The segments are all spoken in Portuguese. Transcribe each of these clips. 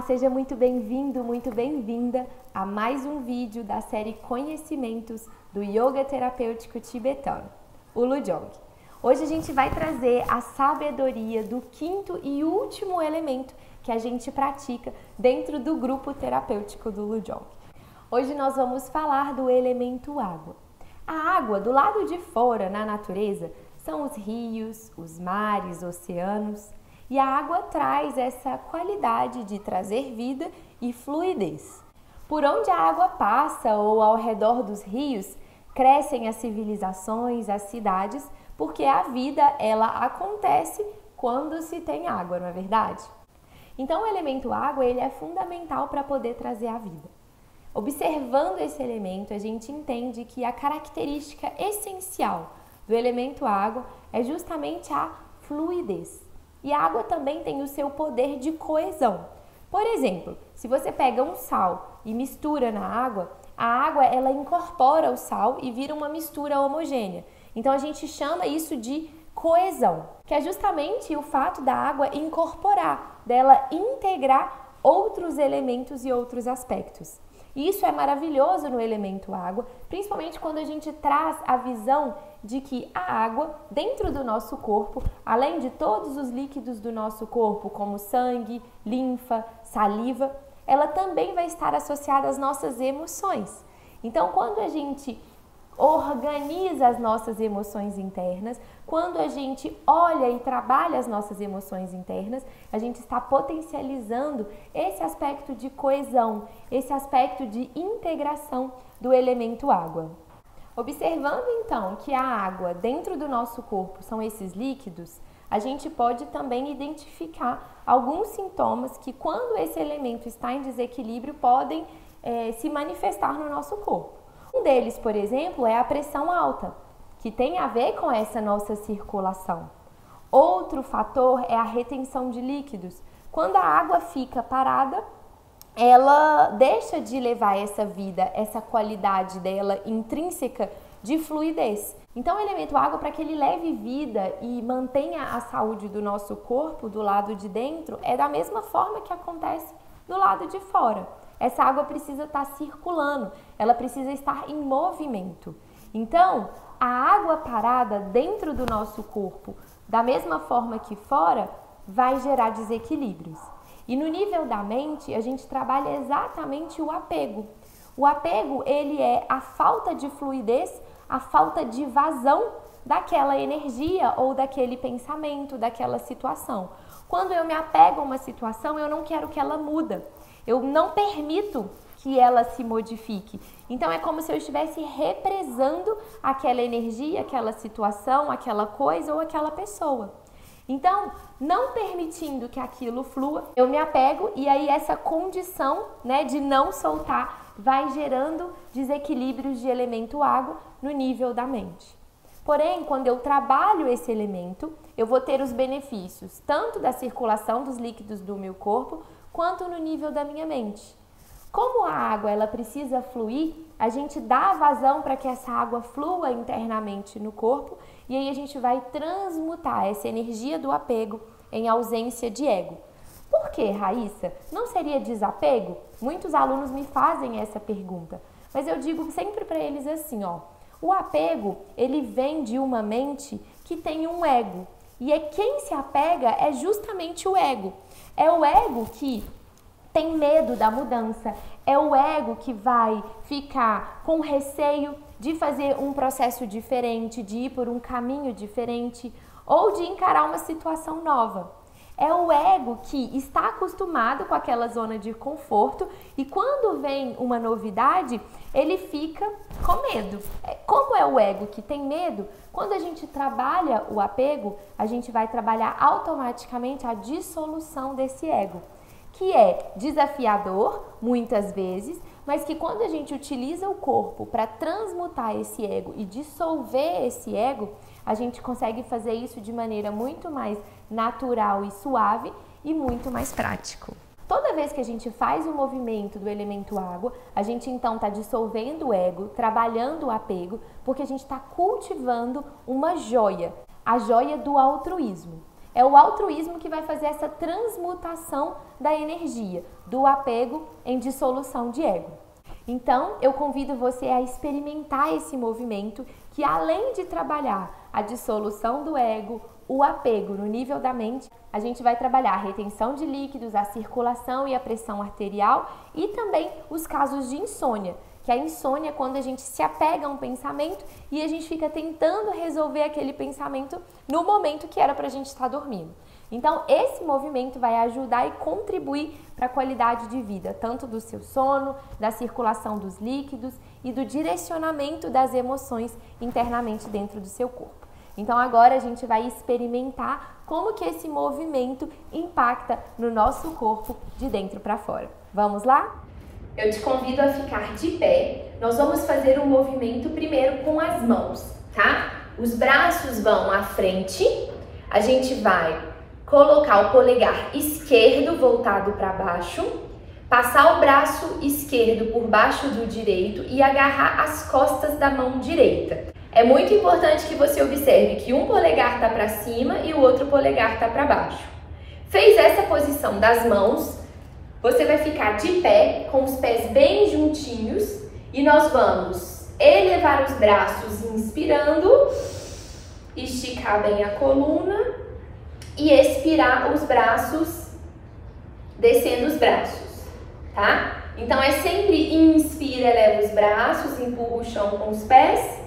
Olá, seja muito bem-vindo, muito bem-vinda a mais um vídeo da série Conhecimentos do Yoga Terapêutico Tibetano, o Lujong. Hoje a gente vai trazer a sabedoria do quinto e último elemento que a gente pratica dentro do grupo terapêutico do Lujong. Hoje nós vamos falar do elemento água. A água, do lado de fora, na natureza, são os rios, os mares, oceanos. E a água traz essa qualidade de trazer vida e fluidez. Por onde a água passa ou ao redor dos rios, crescem as civilizações, as cidades, porque a vida ela acontece quando se tem água, não é verdade? Então o elemento água ele é fundamental para poder trazer a vida. Observando esse elemento, a gente entende que a característica essencial do elemento água é justamente a fluidez. E a água também tem o seu poder de coesão. Por exemplo, se você pega um sal e mistura na água, a água ela incorpora o sal e vira uma mistura homogênea. Então a gente chama isso de coesão, que é justamente o fato da água incorporar, dela integrar outros elementos e outros aspectos. Isso é maravilhoso no elemento água, principalmente quando a gente traz a visão de que a água, dentro do nosso corpo, além de todos os líquidos do nosso corpo, como sangue, linfa, saliva, ela também vai estar associada às nossas emoções. Então, quando a gente organiza as nossas emoções internas, quando a gente olha e trabalha as nossas emoções internas, a gente está potencializando esse aspecto de coesão, esse aspecto de integração do elemento água. Observando então que a água dentro do nosso corpo são esses líquidos, a gente pode também identificar alguns sintomas que, quando esse elemento está em desequilíbrio, podem é, se manifestar no nosso corpo. Um deles, por exemplo, é a pressão alta, que tem a ver com essa nossa circulação. Outro fator é a retenção de líquidos. Quando a água fica parada, ela deixa de levar essa vida, essa qualidade dela intrínseca de fluidez. Então, o elemento água, para que ele leve vida e mantenha a saúde do nosso corpo do lado de dentro, é da mesma forma que acontece do lado de fora essa água precisa estar circulando, ela precisa estar em movimento. Então, a água parada dentro do nosso corpo, da mesma forma que fora, vai gerar desequilíbrios. E no nível da mente, a gente trabalha exatamente o apego. O apego, ele é a falta de fluidez, a falta de vazão daquela energia ou daquele pensamento, daquela situação. Quando eu me apego a uma situação, eu não quero que ela muda. Eu não permito que ela se modifique. Então é como se eu estivesse represando aquela energia, aquela situação, aquela coisa ou aquela pessoa. Então, não permitindo que aquilo flua, eu me apego e aí essa condição, né, de não soltar vai gerando desequilíbrios de elemento água no nível da mente. Porém, quando eu trabalho esse elemento, eu vou ter os benefícios tanto da circulação dos líquidos do meu corpo, quanto no nível da minha mente. Como a água ela precisa fluir, a gente dá vazão para que essa água flua internamente no corpo e aí a gente vai transmutar essa energia do apego em ausência de ego. Por que, Raíssa? Não seria desapego? Muitos alunos me fazem essa pergunta, mas eu digo sempre para eles assim, ó: o apego, ele vem de uma mente que tem um ego. E é quem se apega é justamente o ego. É o ego que tem medo da mudança, é o ego que vai ficar com receio de fazer um processo diferente, de ir por um caminho diferente ou de encarar uma situação nova. É o ego que está acostumado com aquela zona de conforto e quando vem uma novidade, ele fica com medo. É, como é o ego que tem medo? Quando a gente trabalha o apego, a gente vai trabalhar automaticamente a dissolução desse ego, que é desafiador muitas vezes, mas que quando a gente utiliza o corpo para transmutar esse ego e dissolver esse ego, a gente consegue fazer isso de maneira muito mais natural e suave e muito mais prático. Toda vez que a gente faz o movimento do elemento água, a gente então está dissolvendo o ego, trabalhando o apego, porque a gente está cultivando uma joia, a joia do altruísmo. É o altruísmo que vai fazer essa transmutação da energia, do apego em dissolução de ego. Então, eu convido você a experimentar esse movimento que, além de trabalhar a dissolução do ego, o apego no nível da mente, a gente vai trabalhar a retenção de líquidos, a circulação e a pressão arterial e também os casos de insônia, que a insônia é quando a gente se apega a um pensamento e a gente fica tentando resolver aquele pensamento no momento que era para a gente estar dormindo. Então, esse movimento vai ajudar e contribuir para a qualidade de vida, tanto do seu sono, da circulação dos líquidos e do direcionamento das emoções internamente dentro do seu corpo. Então agora a gente vai experimentar como que esse movimento impacta no nosso corpo de dentro para fora. Vamos lá? Eu te convido a ficar de pé. Nós vamos fazer um movimento primeiro com as mãos, tá? Os braços vão à frente. A gente vai colocar o polegar esquerdo voltado para baixo, passar o braço esquerdo por baixo do direito e agarrar as costas da mão direita. É muito importante que você observe que um polegar está para cima e o outro polegar está para baixo. Fez essa posição das mãos, você vai ficar de pé com os pés bem juntinhos e nós vamos elevar os braços inspirando, esticar bem a coluna e expirar os braços, descendo os braços, tá? Então é sempre inspira, eleva os braços, empurra o chão com os pés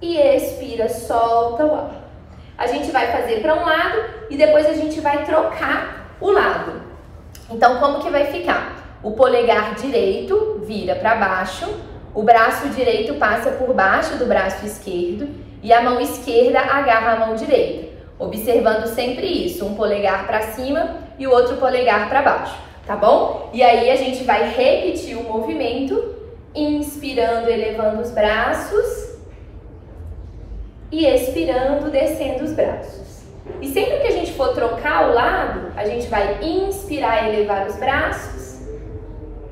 e expira, solta o ar. A gente vai fazer para um lado e depois a gente vai trocar o lado. Então, como que vai ficar? O polegar direito vira para baixo, o braço direito passa por baixo do braço esquerdo e a mão esquerda agarra a mão direita. Observando sempre isso, um polegar para cima e o outro polegar para baixo, tá bom? E aí a gente vai repetir o movimento, inspirando, elevando os braços e expirando, descendo os braços. E sempre que a gente for trocar o lado, a gente vai inspirar e elevar os braços,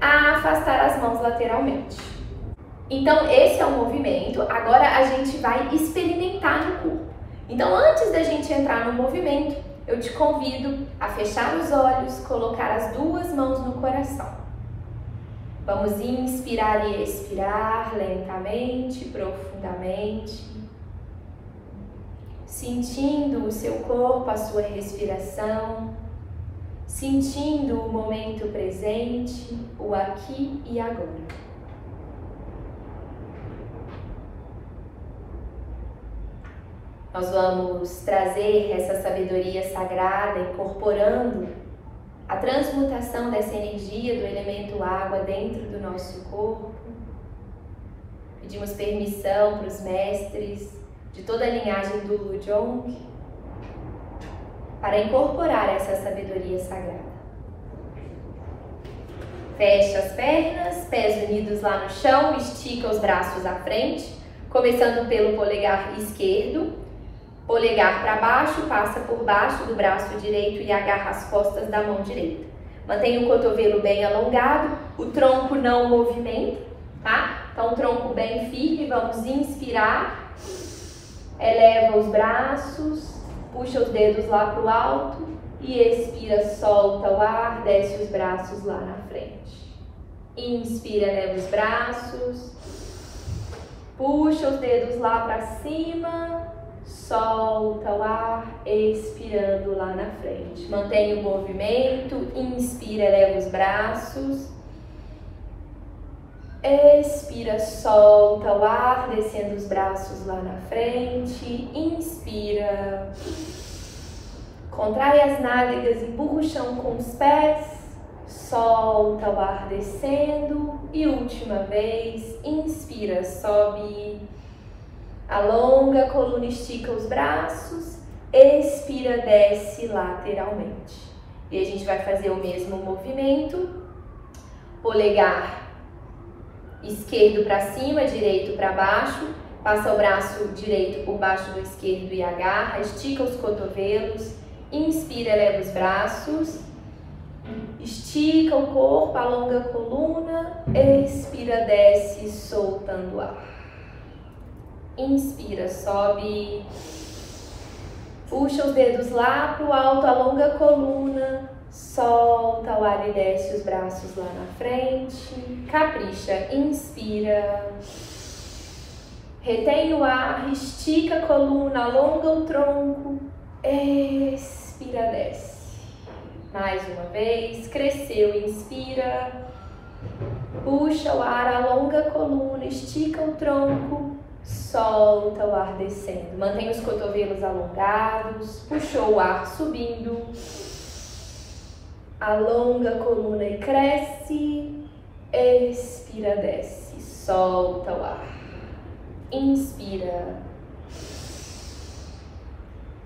afastar as mãos lateralmente. Então, esse é o movimento. Agora a gente vai experimentar no corpo. Então, antes da gente entrar no movimento, eu te convido a fechar os olhos, colocar as duas mãos no coração. Vamos inspirar e expirar lentamente, profundamente sentindo o seu corpo, a sua respiração, sentindo o momento presente, o aqui e agora. Nós vamos trazer essa sabedoria sagrada incorporando a transmutação dessa energia do elemento água dentro do nosso corpo. Pedimos permissão para os mestres de toda a linhagem do Lujong para incorporar essa sabedoria sagrada. Fecha as pernas, pés unidos lá no chão, estica os braços à frente, começando pelo polegar esquerdo. Polegar para baixo, passa por baixo do braço direito e agarra as costas da mão direita. Mantenha o cotovelo bem alongado, o tronco não movimenta, tá? Então, tronco bem firme, vamos inspirar Eleva os braços, puxa os dedos lá para o alto e expira, solta o ar, desce os braços lá na frente. Inspira, eleva os braços, puxa os dedos lá para cima, solta o ar, expirando lá na frente. Mantenha o movimento, inspira, eleva os braços Expira, solta o ar, descendo os braços lá na frente. Inspira. Contrai as nádegas, empurra o chão com os pés. Solta o ar descendo. E última vez, inspira, sobe. Alonga a coluna, estica os braços. Expira, desce lateralmente. E a gente vai fazer o mesmo movimento. Polegar esquerdo para cima, direito para baixo, passa o braço direito por baixo do esquerdo e agarra, estica os cotovelos, inspira, eleva os braços, estica o corpo, alonga a coluna, expira, desce, soltando o ar. Inspira, sobe. Puxa os dedos lá pro alto, alonga a coluna, solta o ar e desce os braços lá na frente. Capricha, inspira. Retém o ar, estica a coluna, alonga o tronco. Expira, desce. Mais uma vez, cresceu, inspira. Puxa o ar, alonga a coluna, estica o tronco, solta o ar descendo. Mantém os cotovelos alongados, puxou o ar subindo. Alonga a coluna e cresce. Expira, desce, solta o ar. Inspira.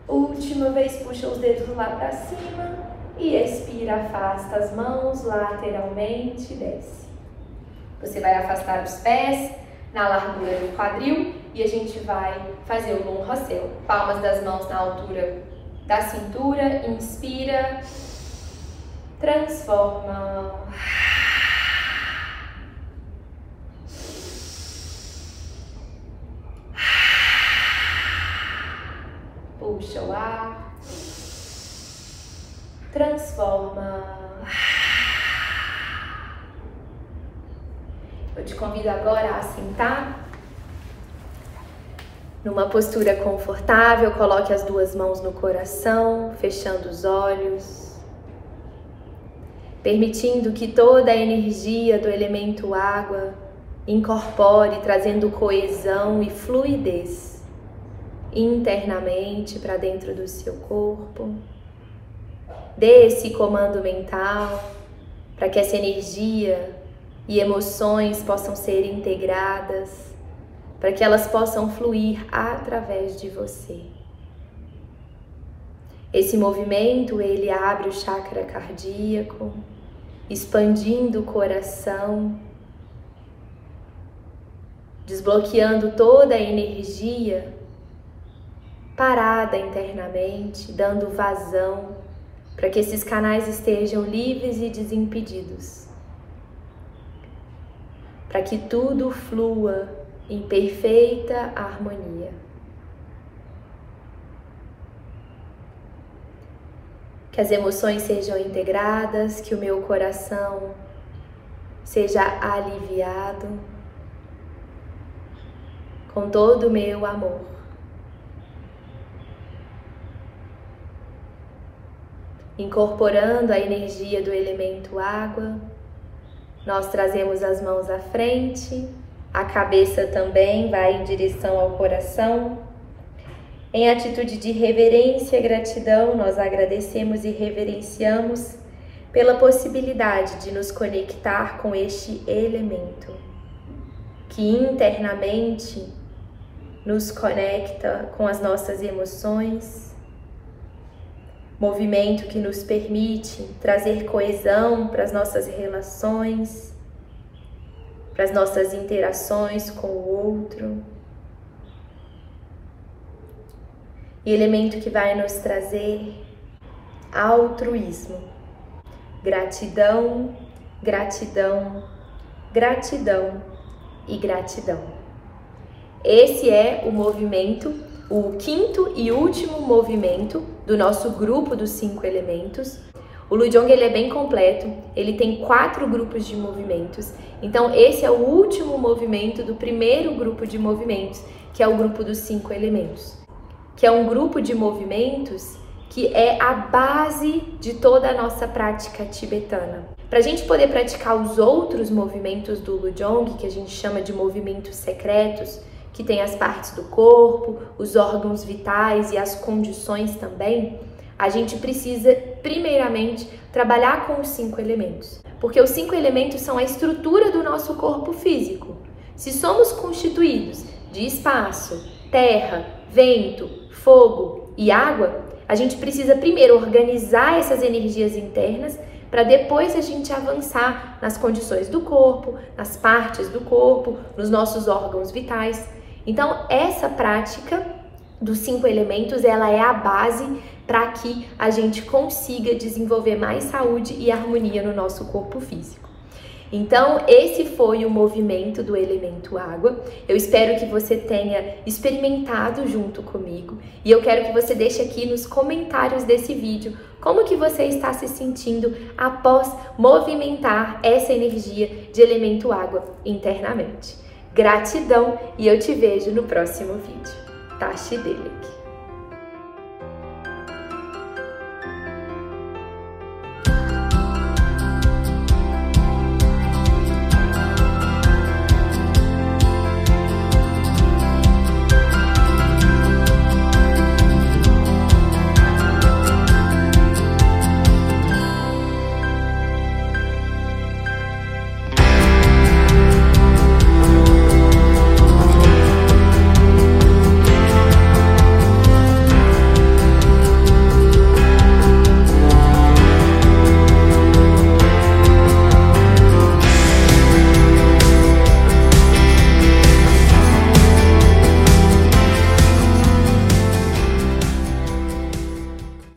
Última vez, puxa os dedos lá para cima e expira, afasta as mãos lateralmente, desce. Você vai afastar os pés na largura do quadril e a gente vai fazer o long rossel. Palmas das mãos na altura da cintura, inspira, transforma. Puxa o ar transforma. Eu te convido agora a sentar numa postura confortável. Coloque as duas mãos no coração, fechando os olhos, permitindo que toda a energia do elemento água incorpore, trazendo coesão e fluidez internamente para dentro do seu corpo. Dê esse comando mental para que essa energia e emoções possam ser integradas, para que elas possam fluir através de você. Esse movimento, ele abre o chakra cardíaco, expandindo o coração, desbloqueando toda a energia parada internamente, dando vazão para que esses canais estejam livres e desimpedidos, para que tudo flua em perfeita harmonia. Que as emoções sejam integradas, que o meu coração seja aliviado com todo o meu amor. incorporando a energia do elemento água. Nós trazemos as mãos à frente, a cabeça também vai em direção ao coração. Em atitude de reverência e gratidão, nós agradecemos e reverenciamos pela possibilidade de nos conectar com este elemento, que internamente nos conecta com as nossas emoções, movimento que nos permite trazer coesão para as nossas relações, para as nossas interações com o outro. E elemento que vai nos trazer altruísmo, gratidão, gratidão, gratidão e gratidão. Esse é o movimento o quinto e último movimento do nosso grupo dos cinco elementos. O Lujong ele é bem completo, ele tem quatro grupos de movimentos. Então esse é o último movimento do primeiro grupo de movimentos, que é o grupo dos cinco elementos, que é um grupo de movimentos que é a base de toda a nossa prática tibetana. Para a gente poder praticar os outros movimentos do Lujong, que a gente chama de movimentos secretos, que tem as partes do corpo, os órgãos vitais e as condições também, a gente precisa, primeiramente, trabalhar com os cinco elementos. Porque os cinco elementos são a estrutura do nosso corpo físico. Se somos constituídos de espaço, terra, vento, fogo e água, a gente precisa primeiro organizar essas energias internas para depois a gente avançar nas condições do corpo, nas partes do corpo, nos nossos órgãos vitais. Então, essa prática dos cinco elementos, ela é a base para que a gente consiga desenvolver mais saúde e harmonia no nosso corpo físico. Então, esse foi o movimento do elemento água. Eu espero que você tenha experimentado junto comigo e eu quero que você deixe aqui nos comentários desse vídeo como que você está se sentindo após movimentar essa energia de elemento água internamente. Gratidão e eu te vejo no próximo vídeo. Tashi Delek.